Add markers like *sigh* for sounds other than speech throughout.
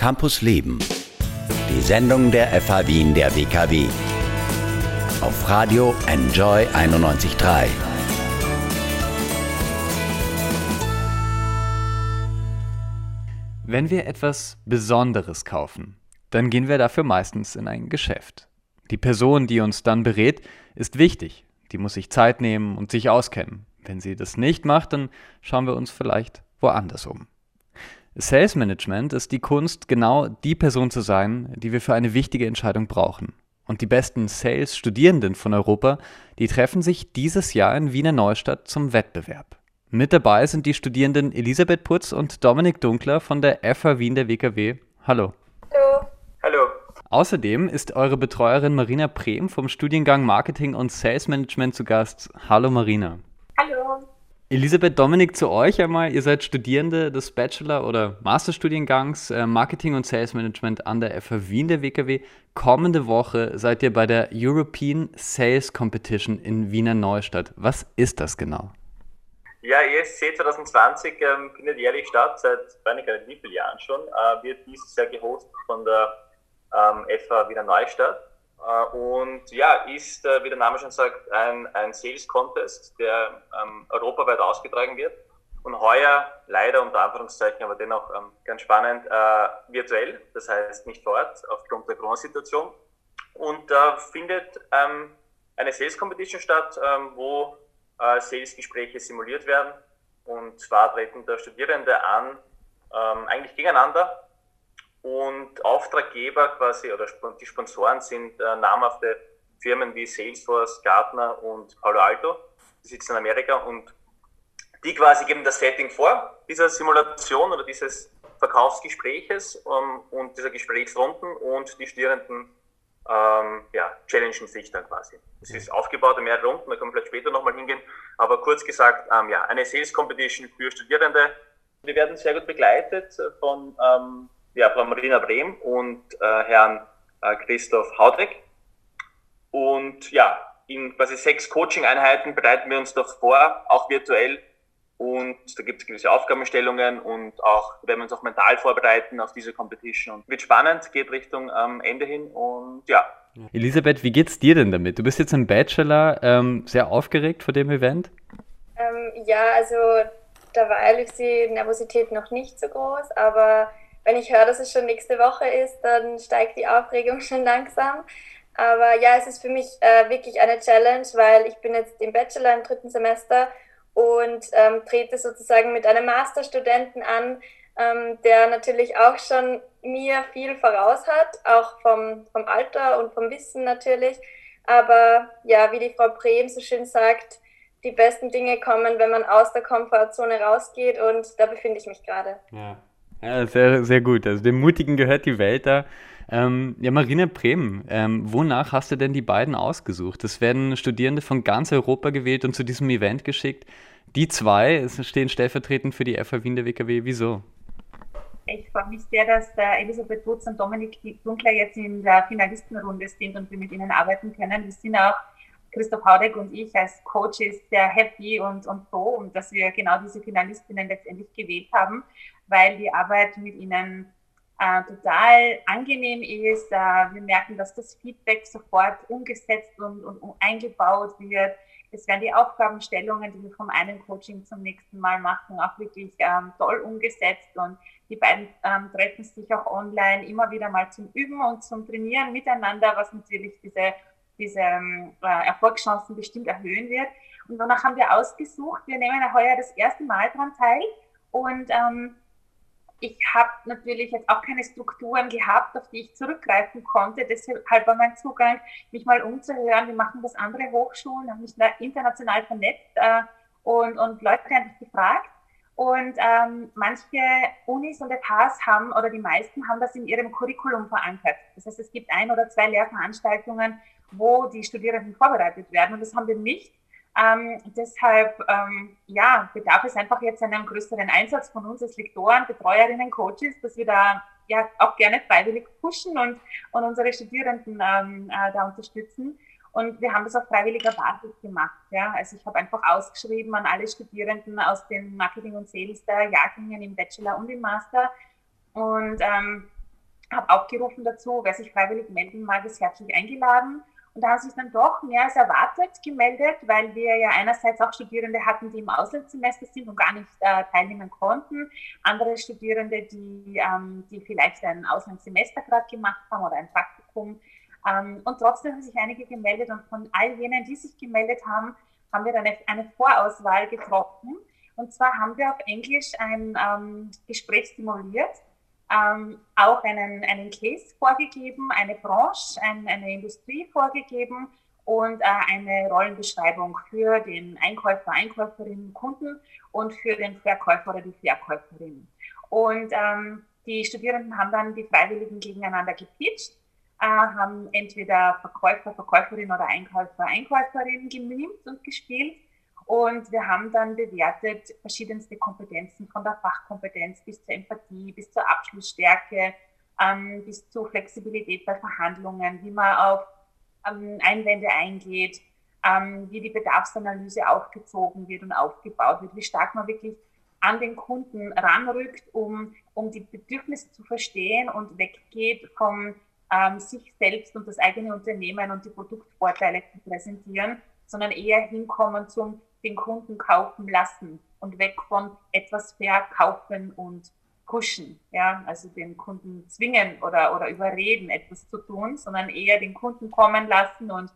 Campus Leben. Die Sendung der FH Wien der WKW. Auf Radio Enjoy 91.3. Wenn wir etwas Besonderes kaufen, dann gehen wir dafür meistens in ein Geschäft. Die Person, die uns dann berät, ist wichtig. Die muss sich Zeit nehmen und sich auskennen. Wenn sie das nicht macht, dann schauen wir uns vielleicht woanders um. Sales Management ist die Kunst, genau die Person zu sein, die wir für eine wichtige Entscheidung brauchen. Und die besten Sales-Studierenden von Europa, die treffen sich dieses Jahr in Wiener Neustadt zum Wettbewerb. Mit dabei sind die Studierenden Elisabeth Putz und Dominik Dunkler von der FH Wien der WKW. Hallo. Hallo. Hallo. Außerdem ist eure Betreuerin Marina Prehm vom Studiengang Marketing und Sales Management zu Gast. Hallo Marina. Elisabeth, Dominik, zu euch einmal. Ihr seid Studierende des Bachelor- oder Masterstudiengangs äh, Marketing und Sales Management an der FH Wien der WKW. Kommende Woche seid ihr bei der European Sales Competition in Wiener Neustadt. Was ist das genau? Ja, ESC 2020 ähm, findet jährlich statt, seit weiß nicht wie vielen Jahren schon. Äh, wird dieses Jahr gehostet von der ähm, FH Wiener Neustadt. Äh, und ja, ist, äh, wie der Name schon sagt, ein, ein Sales Contest, der ähm, europaweit ausgetragen wird. Und heuer leider unter Anführungszeichen, aber dennoch ähm, ganz spannend, äh, virtuell, das heißt nicht vor Ort, aufgrund der Corona-Situation. Und da findet ähm, eine Sales Competition statt, ähm, wo äh, Sales-Gespräche simuliert werden. Und zwar treten da Studierende an, ähm, eigentlich gegeneinander und Auftraggeber quasi oder die Sponsoren sind äh, namhafte Firmen wie Salesforce, Gartner und Palo Alto. Die sitzen in Amerika und die quasi geben das Setting vor, dieser Simulation oder dieses Verkaufsgespräches ähm, und dieser Gesprächsrunden und die Studierenden ähm, ja, challengen sich dann quasi. Es ist aufgebaut in mehrere Runden, da können wir vielleicht später nochmal hingehen, aber kurz gesagt, ähm, ja, eine Sales Competition für Studierende. Wir werden sehr gut begleitet von ähm, ja, Frau Marina Brehm und äh, Herrn äh, Christoph Haudreck. Und ja, in quasi sechs Coaching-Einheiten bereiten wir uns doch vor, auch virtuell. Und da gibt es gewisse Aufgabenstellungen und auch werden wir uns auch mental vorbereiten auf diese Competition. Und wird spannend, geht Richtung ähm, Ende hin und ja. Elisabeth, wie geht's dir denn damit? Du bist jetzt im Bachelor, ähm, sehr aufgeregt vor dem Event? Ähm, ja, also da war ehrlich die Nervosität noch nicht so groß, aber wenn ich höre, dass es schon nächste Woche ist, dann steigt die Aufregung *laughs* schon langsam. Aber ja, es ist für mich äh, wirklich eine Challenge, weil ich bin jetzt im Bachelor im dritten Semester und ähm, trete sozusagen mit einem Masterstudenten an, ähm, der natürlich auch schon mir viel voraus hat, auch vom, vom Alter und vom Wissen natürlich. Aber ja, wie die Frau Brehm so schön sagt, die besten Dinge kommen, wenn man aus der Komfortzone rausgeht und da befinde ich mich gerade. Ja. Ja, sehr, sehr gut. Also dem Mutigen gehört die Welt da. Ähm, ja, Marina Bremen, ähm, wonach hast du denn die beiden ausgesucht? Es werden Studierende von ganz Europa gewählt und zu diesem Event geschickt. Die zwei stehen stellvertretend für die FH Wien der WKW. Wieso? Ich freue mich sehr, dass äh, Elisabeth Wutz und Dominik Dunkler jetzt in der Finalistenrunde sind und wir mit ihnen arbeiten können. Wir sind auch, Christoph Haudek und ich als Coaches sehr happy und, und froh, dass wir genau diese Finalistinnen letztendlich gewählt haben weil die Arbeit mit ihnen äh, total angenehm ist. Äh, wir merken, dass das Feedback sofort umgesetzt und, und, und, eingebaut wird. Es werden die Aufgabenstellungen, die wir vom einen Coaching zum nächsten Mal machen, auch wirklich ähm, toll umgesetzt. Und die beiden ähm, treffen sich auch online immer wieder mal zum Üben und zum Trainieren miteinander, was natürlich diese, diese ähm, äh, Erfolgschancen bestimmt erhöhen wird. Und danach haben wir ausgesucht, wir nehmen heuer das erste Mal daran teil. Und ähm, ich habe natürlich jetzt auch keine Strukturen gehabt, auf die ich zurückgreifen konnte. Deshalb war mein Zugang, mich mal umzuhören, wie machen das andere Hochschulen, habe mich da international vernetzt äh, und, und Leute einfach gefragt. Und ähm, manche Unis und FHs haben, oder die meisten haben das in ihrem Curriculum verankert. Das heißt, es gibt ein oder zwei Lehrveranstaltungen, wo die Studierenden vorbereitet werden. Und das haben wir nicht. Ähm, deshalb ähm, ja, bedarf es einfach jetzt einen größeren Einsatz von uns als Lektoren, Betreuerinnen, Coaches, dass wir da ja auch gerne freiwillig pushen und, und unsere Studierenden ähm, äh, da unterstützen. Und wir haben das auf freiwilliger Basis gemacht. Ja? Also ich habe einfach ausgeschrieben an alle Studierenden aus den Marketing und Sales der Jahrgängen im Bachelor und im Master. Und ähm, habe aufgerufen dazu, wer sich freiwillig melden mag, ist herzlich eingeladen. Und da haben sich dann doch mehr als erwartet gemeldet, weil wir ja einerseits auch Studierende hatten, die im Auslandssemester sind und gar nicht äh, teilnehmen konnten. Andere Studierende, die, ähm, die vielleicht ein Auslandssemester gerade gemacht haben oder ein Praktikum. Ähm, und trotzdem haben sich einige gemeldet und von all jenen, die sich gemeldet haben, haben wir dann eine Vorauswahl getroffen. Und zwar haben wir auf Englisch ein ähm, Gespräch simuliert ähm, auch einen, einen Case vorgegeben, eine Branche, ein, eine Industrie vorgegeben und äh, eine Rollenbeschreibung für den Einkäufer, Einkäuferin, Kunden und für den Verkäufer oder die Verkäuferin. Und ähm, die Studierenden haben dann die Freiwilligen gegeneinander gepitcht, äh, haben entweder Verkäufer, Verkäuferin oder Einkäufer, Einkäuferin gemimt und gespielt und wir haben dann bewertet verschiedenste Kompetenzen von der Fachkompetenz bis zur Empathie, bis zur Abschlussstärke, ähm, bis zur Flexibilität bei Verhandlungen, wie man auf ähm, Einwände eingeht, ähm, wie die Bedarfsanalyse aufgezogen wird und aufgebaut wird, wie stark man wirklich an den Kunden ranrückt, um, um die Bedürfnisse zu verstehen und weggeht vom ähm, sich selbst und das eigene Unternehmen und die Produktvorteile zu präsentieren, sondern eher hinkommen zum den Kunden kaufen lassen und weg von etwas verkaufen und pushen, ja, also den Kunden zwingen oder, oder überreden, etwas zu tun, sondern eher den Kunden kommen lassen und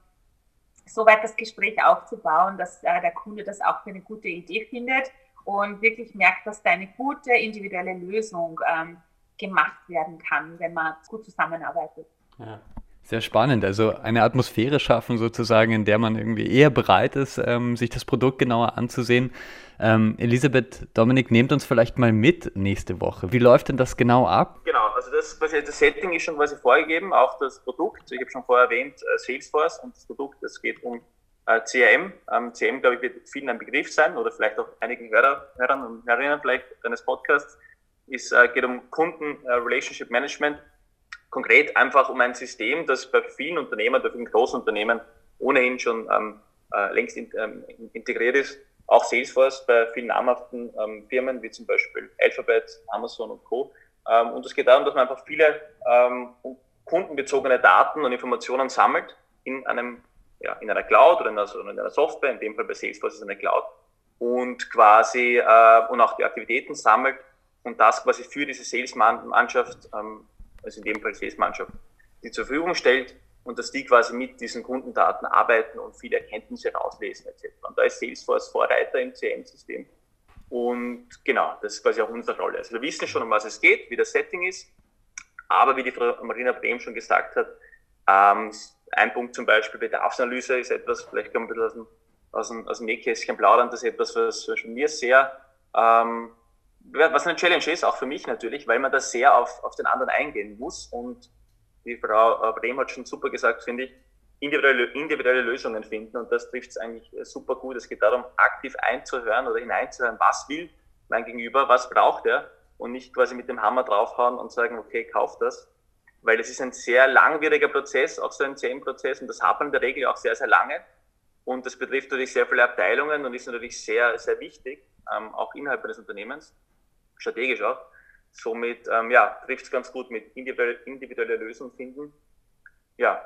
so weit das Gespräch aufzubauen, dass äh, der Kunde das auch für eine gute Idee findet und wirklich merkt, dass da eine gute individuelle Lösung ähm, gemacht werden kann, wenn man gut zusammenarbeitet. Ja. Sehr spannend. Also eine Atmosphäre schaffen sozusagen, in der man irgendwie eher bereit ist, ähm, sich das Produkt genauer anzusehen. Ähm, Elisabeth, Dominik, nehmt uns vielleicht mal mit nächste Woche. Wie läuft denn das genau ab? Genau, also das, das Setting ist schon quasi vorgegeben, auch das Produkt. Ich habe schon vorher erwähnt, äh, Salesforce und das Produkt, es geht um äh, CRM. Ähm, CRM, glaube ich, wird vielen ein Begriff sein oder vielleicht auch einigen Hörer, Hörern und Hörerinnen vielleicht deines Podcasts. Es äh, geht um Kunden äh, Relationship Management konkret einfach um ein System, das bei vielen Unternehmen, bei vielen Großunternehmen ohnehin schon ähm, äh, längst in, ähm, integriert ist. Auch Salesforce bei vielen namhaften ähm, Firmen wie zum Beispiel Alphabet, Amazon und Co. Ähm, und es geht darum, dass man einfach viele ähm, kundenbezogene Daten und Informationen sammelt in einem ja, in einer Cloud oder in einer, in einer Software, in dem Fall bei Salesforce ist es eine Cloud, und quasi äh, und auch die Aktivitäten sammelt und das quasi für diese Salesmannschaft ähm, also in dem Fall Salesmannschaft, die zur Verfügung stellt und dass die quasi mit diesen Kundendaten arbeiten und viele Erkenntnisse rauslesen etc. Und da ist Salesforce Vorreiter im CM-System. Und genau, das ist quasi auch unsere Rolle. Also wir wissen schon, um was es geht, wie das Setting ist, aber wie die Frau Marina Brehm schon gesagt hat, ähm, ein Punkt zum Beispiel Bedarfsanalyse ist etwas, vielleicht kann man ein bisschen aus dem, aus dem, aus dem Nähkästchen plaudern, das ist etwas, was mir sehr ähm, was eine Challenge ist, auch für mich natürlich, weil man da sehr auf, auf den anderen eingehen muss. Und wie Frau Brehm hat schon super gesagt, finde ich, individuelle, individuelle Lösungen finden. Und das trifft es eigentlich super gut. Es geht darum, aktiv einzuhören oder hineinzuhören, was will mein Gegenüber, was braucht er und nicht quasi mit dem Hammer draufhauen und sagen, okay, kauf das. Weil es ist ein sehr langwieriger Prozess, auch so ein CM-Prozess und das hat man in der Regel auch sehr, sehr lange. Und das betrifft natürlich sehr viele Abteilungen und ist natürlich sehr, sehr wichtig, ähm, auch innerhalb eines Unternehmens strategisch auch. Somit ähm, ja, trifft es ganz gut mit individuelle, individuelle Lösungen finden. Ja.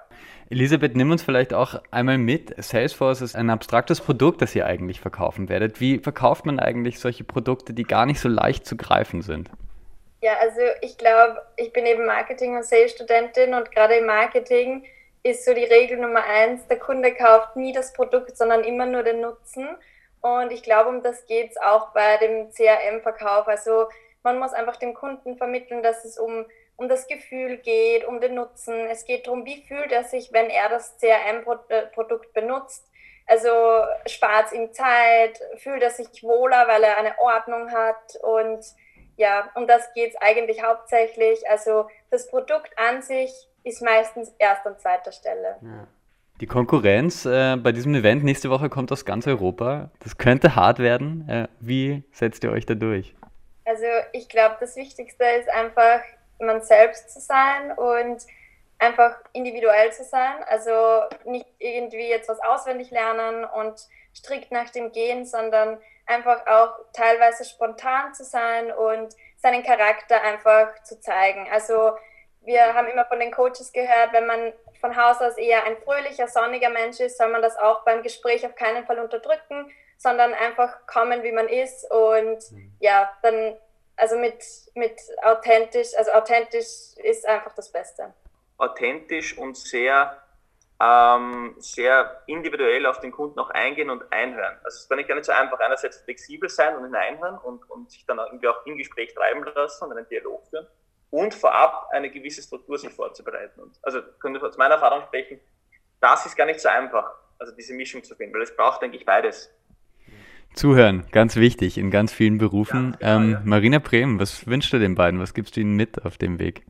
Elisabeth, nimm uns vielleicht auch einmal mit. Salesforce ist ein abstraktes Produkt, das ihr eigentlich verkaufen werdet. Wie verkauft man eigentlich solche Produkte, die gar nicht so leicht zu greifen sind? Ja, also ich glaube, ich bin eben Marketing- und Sales-Studentin und gerade im Marketing ist so die Regel Nummer eins, der Kunde kauft nie das Produkt, sondern immer nur den Nutzen. Und ich glaube, um das geht es auch bei dem CRM-Verkauf. Also man muss einfach dem Kunden vermitteln, dass es um, um das Gefühl geht, um den Nutzen. Es geht darum, wie fühlt er sich, wenn er das CRM-Produkt benutzt. Also spart es ihm Zeit, fühlt er sich wohler, weil er eine Ordnung hat. Und ja, um das geht es eigentlich hauptsächlich. Also das Produkt an sich ist meistens erst an zweiter Stelle. Ja. Die Konkurrenz äh, bei diesem Event nächste Woche kommt aus ganz Europa. Das könnte hart werden. Äh, wie setzt ihr euch da durch? Also ich glaube, das Wichtigste ist einfach, man selbst zu sein und einfach individuell zu sein. Also nicht irgendwie jetzt was auswendig lernen und strikt nach dem Gehen, sondern einfach auch teilweise spontan zu sein und seinen Charakter einfach zu zeigen. Also wir haben immer von den Coaches gehört, wenn man von Haus aus eher ein fröhlicher, sonniger Mensch ist, soll man das auch beim Gespräch auf keinen Fall unterdrücken, sondern einfach kommen, wie man ist und mhm. ja, dann also mit, mit authentisch, also authentisch ist einfach das Beste. Authentisch und sehr, ähm, sehr individuell auf den Kunden auch eingehen und einhören. Also es ist gar nicht, gar nicht so einfach, einerseits flexibel sein und hineinhören und, und sich dann irgendwie auch im Gespräch treiben lassen und einen Dialog führen und vorab eine gewisse Struktur sich vorzubereiten. Und also können wir aus meiner Erfahrung sprechen, das ist gar nicht so einfach, also diese Mischung zu finden, weil es braucht, denke ich, beides. Zuhören, ganz wichtig in ganz vielen Berufen. Ja, genau, ähm, ja. Marina Brehm, was wünschst du den beiden? Was gibst du ihnen mit auf dem Weg?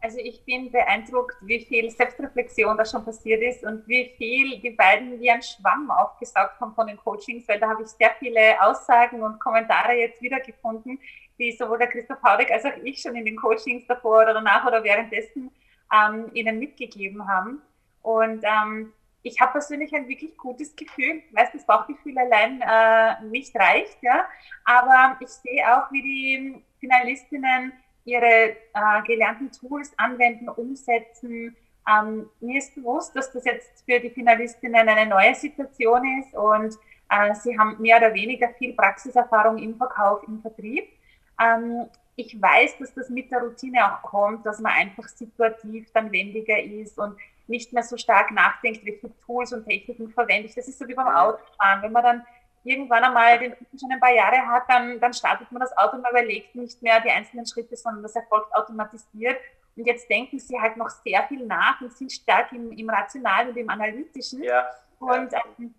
Also ich bin beeindruckt, wie viel Selbstreflexion da schon passiert ist und wie viel die beiden wie ein Schwamm aufgesaugt haben von den Coachings, weil da habe ich sehr viele Aussagen und Kommentare jetzt wiedergefunden, die sowohl der Christoph Haudek als auch ich schon in den Coachings davor oder danach oder währenddessen ähm, ihnen mitgegeben haben. Und ähm, ich habe persönlich ein wirklich gutes Gefühl. Weiß, das Bauchgefühl allein äh, nicht reicht, ja. Aber ich sehe auch, wie die Finalistinnen ihre äh, gelernten Tools anwenden, umsetzen. Ähm, mir ist bewusst, dass das jetzt für die Finalistinnen eine neue Situation ist und äh, sie haben mehr oder weniger viel Praxiserfahrung im Verkauf, im Vertrieb. Ähm, ich weiß, dass das mit der Routine auch kommt, dass man einfach situativ dann wendiger ist und nicht mehr so stark nachdenkt, welche Tools und Techniken verwende ich. Das ist so wie beim Autofahren. Wenn man dann irgendwann einmal den schon ein paar Jahre hat, dann, dann startet man das Auto und man überlegt nicht mehr die einzelnen Schritte, sondern das erfolgt automatisiert. Und jetzt denken sie halt noch sehr viel nach und sind stark im, im Rationalen und im Analytischen. Ja. Und, ähm,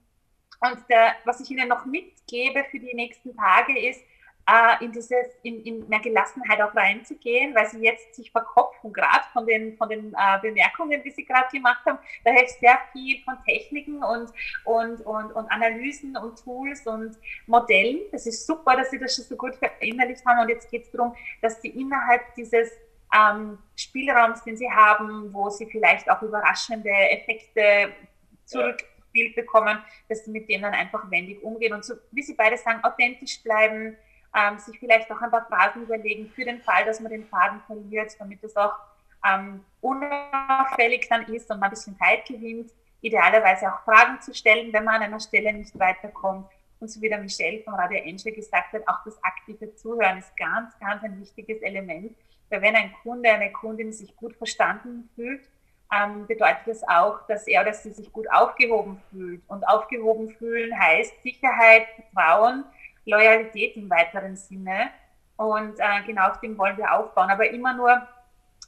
und der, was ich Ihnen noch mitgebe für die nächsten Tage ist, äh, in dieses, in, in mehr Gelassenheit auch reinzugehen, weil sie jetzt sich verkopfen, gerade von den, von den äh, Bemerkungen, die sie gerade gemacht haben. Da hilft sehr viel von Techniken und, und, und, und Analysen und Tools und Modellen. Das ist super, dass sie das schon so gut verinnerlicht haben. Und jetzt geht es darum, dass sie innerhalb dieses ähm, Spielraums, den sie haben, wo sie vielleicht auch überraschende Effekte zurückgespielt bekommen, dass sie mit denen dann einfach wendig umgehen und so, wie sie beide sagen, authentisch bleiben, ähm, sich vielleicht auch ein paar Phrasen überlegen für den Fall, dass man den Faden verliert, damit es auch ähm, unauffällig dann ist und man ein bisschen Zeit gewinnt. Idealerweise auch Fragen zu stellen, wenn man an einer Stelle nicht weiterkommt. Und so wie der Michelle von Radio Angel gesagt hat, auch das aktive Zuhören ist ganz, ganz ein wichtiges Element. Weil wenn ein Kunde, eine Kundin sich gut verstanden fühlt, ähm, bedeutet das auch, dass er oder sie sich gut aufgehoben fühlt. Und aufgehoben fühlen heißt Sicherheit, Vertrauen, Loyalität im weiteren Sinne. Und äh, genau auf dem wollen wir aufbauen, aber immer nur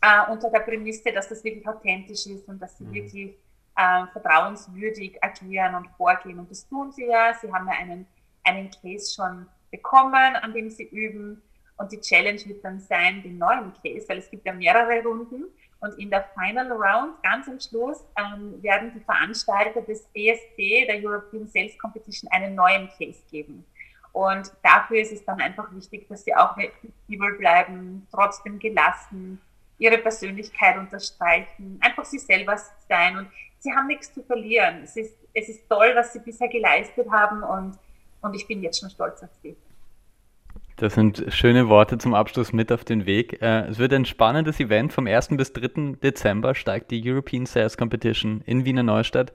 äh, unter der Prämisse, dass das wirklich authentisch ist und dass sie mhm. wirklich äh, vertrauenswürdig agieren und vorgehen. Und das tun sie ja. Sie haben ja einen, einen Case schon bekommen, an dem sie üben. Und die Challenge wird dann sein, den neuen Case, weil es gibt ja mehrere Runden. Und in der Final Round, ganz am Schluss, ähm, werden die Veranstalter des ESC, der European Sales Competition, einen neuen Case geben. Und dafür ist es dann einfach wichtig, dass sie auch flexibel bleiben, trotzdem gelassen, ihre Persönlichkeit unterstreichen, einfach sie selber sein. Und sie haben nichts zu verlieren. Es ist, es ist toll, was sie bisher geleistet haben und, und ich bin jetzt schon stolz auf sie. Das sind schöne Worte zum Abschluss mit auf den Weg. Äh, es wird ein spannendes Event. Vom 1. bis 3. Dezember steigt die European Sales Competition in Wiener Neustadt.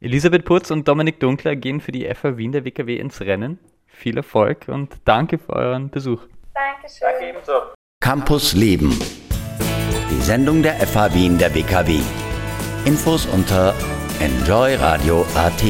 Elisabeth Putz und Dominik Dunkler gehen für die FA Wien der WKW ins Rennen viel Erfolg und danke für euren Besuch. Dankeschön. Danke ebenso. Campus Leben. Die Sendung der FH Wien der WKW. Infos unter enjoyradio.at.